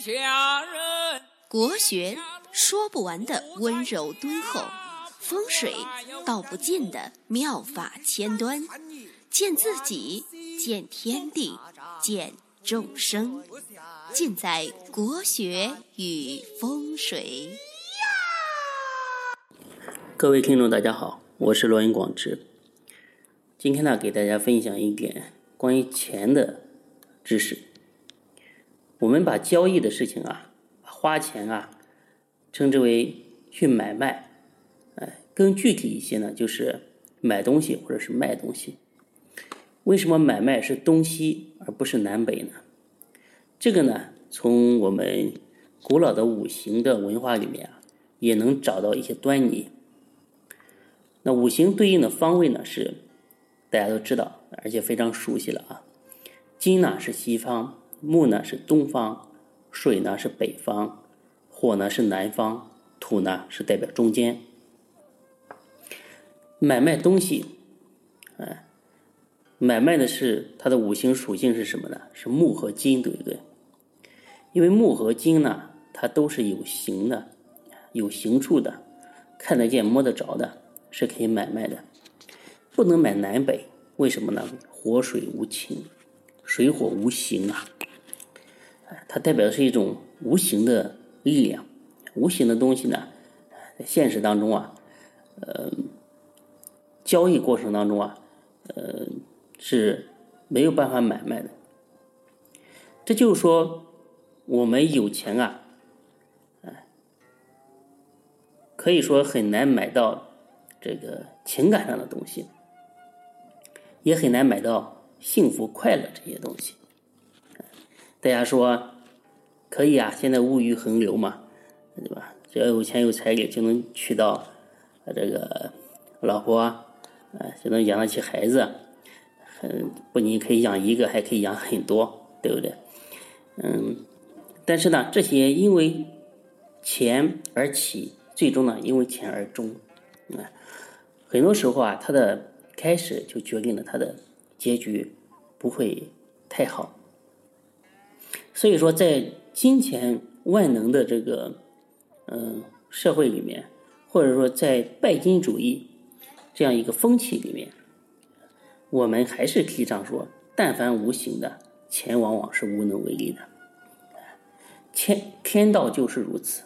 下人。国学说不完的温柔敦厚，风水道不尽的妙法千端，见自己，见天地，见众生，尽在国学与风水。各位听众，大家好，我是罗云广志。今天呢，给大家分享一点关于钱的知识。我们把交易的事情啊，花钱啊，称之为去买卖。哎，更具体一些呢，就是买东西或者是卖东西。为什么买卖是东西而不是南北呢？这个呢，从我们古老的五行的文化里面啊，也能找到一些端倪。那五行对应的方位呢是。大家都知道，而且非常熟悉了啊。金呢是西方，木呢是东方，水呢是北方，火呢是南方，土呢是代表中间。买卖东西，哎，买卖的是它的五行属性是什么呢？是木和金，对不对？因为木和金呢，它都是有形的，有形处的，看得见、摸得着的，是可以买卖的。不能买南北，为什么呢？火水无情，水火无形啊！它代表的是一种无形的力量，无形的东西呢，在现实当中啊，呃，交易过程当中啊，呃，是没有办法买卖的。这就是说，我们有钱啊，哎，可以说很难买到这个情感上的东西。也很难买到幸福快乐这些东西。大家说可以啊？现在物欲横流嘛，对吧？只要有钱有财力，就能娶到这个老婆，啊，就能养得起孩子。很不仅可以养一个，还可以养很多，对不对？嗯。但是呢，这些因为钱而起，最终呢，因为钱而终。啊，很多时候啊，他的。开始就决定了他的结局不会太好，所以说在金钱万能的这个嗯社会里面，或者说在拜金主义这样一个风气里面，我们还是提倡说，但凡无形的钱，往往是无能为力的。天天道就是如此，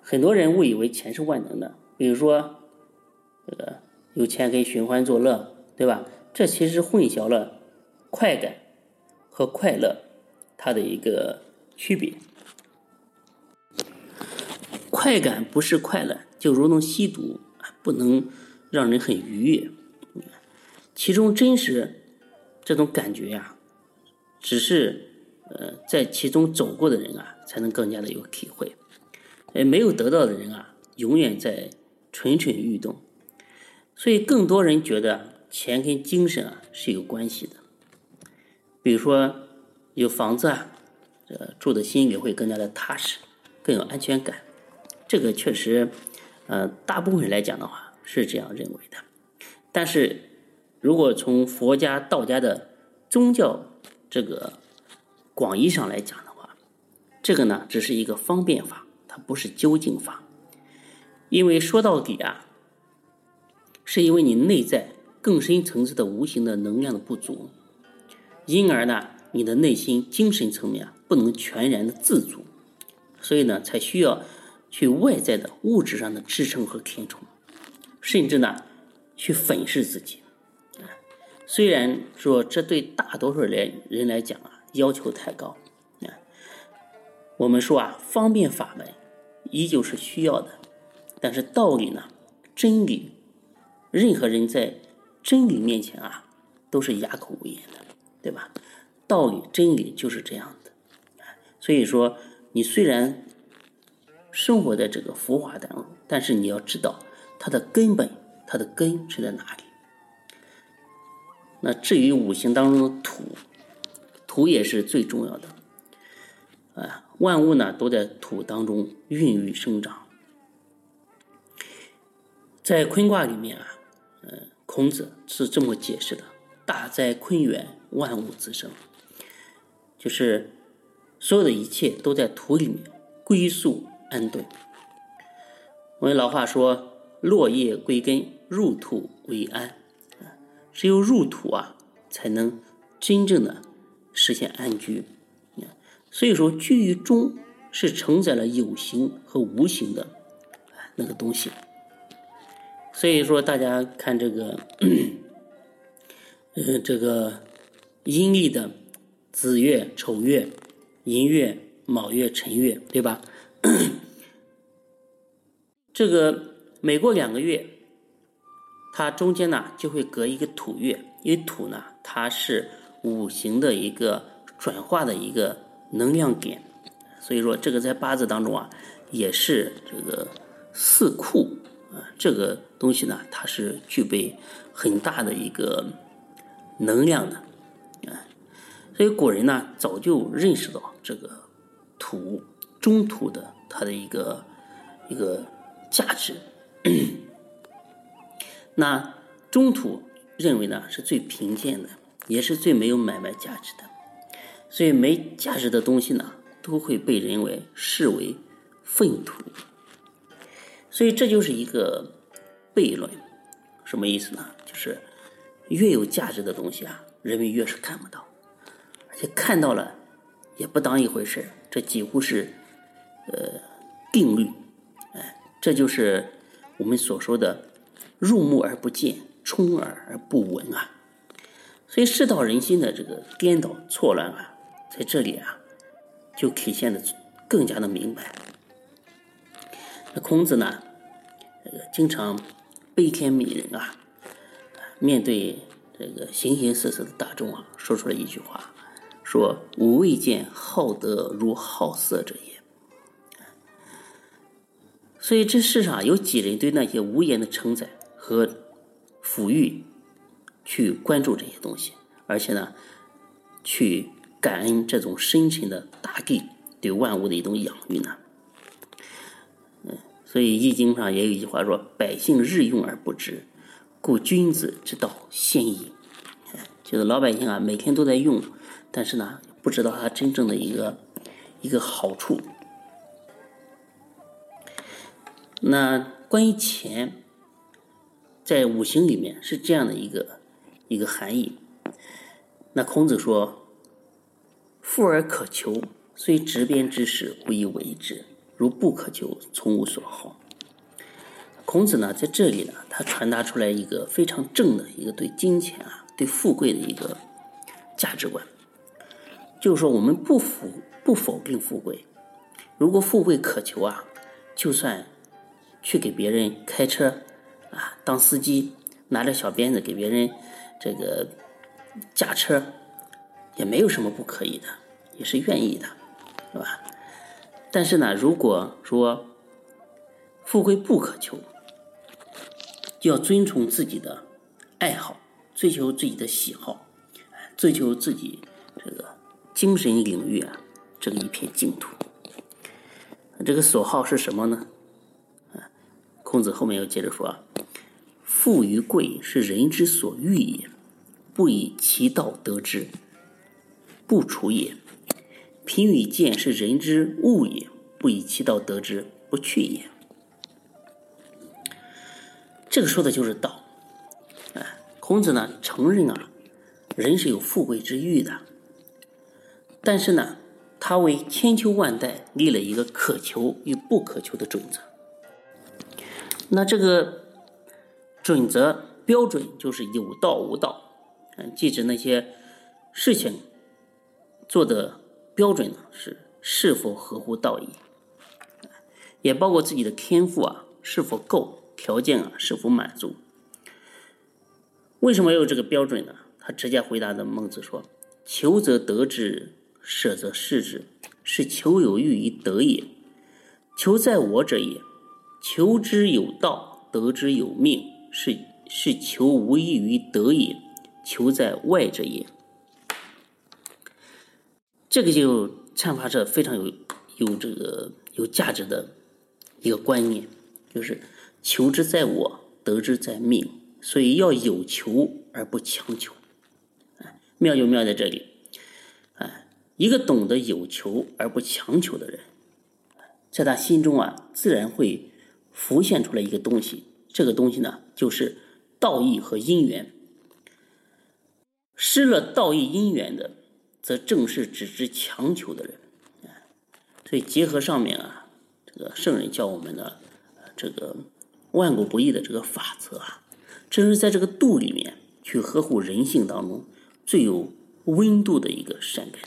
很多人误以为钱是万能的，比如说这个。有钱可以寻欢作乐，对吧？这其实混淆了快感和快乐它的一个区别。快感不是快乐，就如同吸毒，不能让人很愉悦。其中真实这种感觉呀，只是呃在其中走过的人啊，才能更加的有体会。呃，没有得到的人啊，永远在蠢蠢欲动。所以，更多人觉得钱跟精神啊是有关系的。比如说，有房子啊，呃住的心里会更加的踏实，更有安全感。这个确实，呃，大部分人来讲的话是这样认为的。但是，如果从佛家、道家的宗教这个广义上来讲的话，这个呢只是一个方便法，它不是究竟法。因为说到底啊。是因为你内在更深层次的无形的能量的不足，因而呢，你的内心精神层面啊不能全然的自足，所以呢，才需要去外在的物质上的支撑和填充，甚至呢，去粉饰自己。虽然说这对大多数人人来讲啊要求太高啊，我们说啊方便法门依旧是需要的，但是道理呢，真理。任何人在真理面前啊，都是哑口无言的，对吧？道理、真理就是这样的。所以说，你虽然生活在这个浮华当中，但是你要知道它的根本，它的根是在哪里。那至于五行当中的土，土也是最重要的。啊，万物呢都在土当中孕育生长。在坤卦里面啊。嗯，孔子是这么解释的：“大哉坤元，万物滋生。”就是所有的一切都在土里面归宿安顿。我们老话说：“落叶归根，入土为安。”只有入土啊，才能真正的实现安居。所以说，居于中是承载了有形和无形的那个东西。所以说，大家看这个，呃，这个阴历的子月、丑月、寅月、卯月、辰月，对吧？这个每过两个月，它中间呢就会隔一个土月，因为土呢它是五行的一个转化的一个能量点，所以说这个在八字当中啊也是这个四库。啊，这个东西呢，它是具备很大的一个能量的，啊，所以古人呢早就认识到这个土中土的它的一个一个价值。那中土认为呢是最贫贱的，也是最没有买卖价值的，所以没价值的东西呢都会被人为视为粪土。所以这就是一个悖论，什么意思呢？就是越有价值的东西啊，人们越是看不到，而且看到了也不当一回事这几乎是呃定律，哎，这就是我们所说的入目而不见，充耳而不闻啊。所以世道人心的这个颠倒错乱啊，在这里啊就体现的更加的明白。那孔子呢，这个经常悲天悯人啊，面对这个形形色色的大众啊，说出了一句话，说：“吾未见好德如好色者也。”所以这世上有几人对那些无言的承载和抚育，去关注这些东西，而且呢，去感恩这种深沉的大地对万物的一种养育呢？所以《易经》上也有一句话说：“百姓日用而不知，故君子之道先矣。”就是老百姓啊，每天都在用，但是呢，不知道它真正的一个一个好处。那关于钱，在五行里面是这样的一个一个含义。那孔子说：“富而可求，虽执鞭之事，不以为之。”如不可求，从无所好。孔子呢，在这里呢，他传达出来一个非常正的一个对金钱啊、对富贵的一个价值观，就是说，我们不否不否定富贵。如果富贵可求啊，就算去给别人开车啊，当司机，拿着小鞭子给别人这个驾车，也没有什么不可以的，也是愿意的，是吧？但是呢，如果说富贵不可求，就要遵从自己的爱好，追求自己的喜好，追求自己这个精神领域啊，这个一片净土。这个所好是什么呢？啊，孔子后面又接着说啊：“富与贵是人之所欲也，不以其道得之，不处也。”贫与贱是人之物也，不以其道得之，不去也。这个说的就是道。哎，孔子呢承认啊，人是有富贵之欲的，但是呢，他为千秋万代立了一个可求与不可求的准则。那这个准则标准就是有道无道，嗯，即指那些事情做的。标准呢是是否合乎道义，也包括自己的天赋啊是否够，条件啊是否满足。为什么要有这个标准呢？他直接回答的孟子说：“求则得之，舍则失之，是求有欲于得也。求在我者也，求之有道，得之有命，是是求无益于得也。求在外者也。”这个就阐发着非常有有这个有价值的一个观念，就是求之在我，得之在命，所以要有求而不强求。哎，妙就妙在这里，哎，一个懂得有求而不强求的人，在他心中啊，自然会浮现出来一个东西。这个东西呢，就是道义和因缘。失了道义因缘的，则正是只知强求的人。所以结合上面啊，这个圣人教我们的这个万古不易的这个法则啊，正是在这个度里面去呵护人性当中最有温度的一个善根。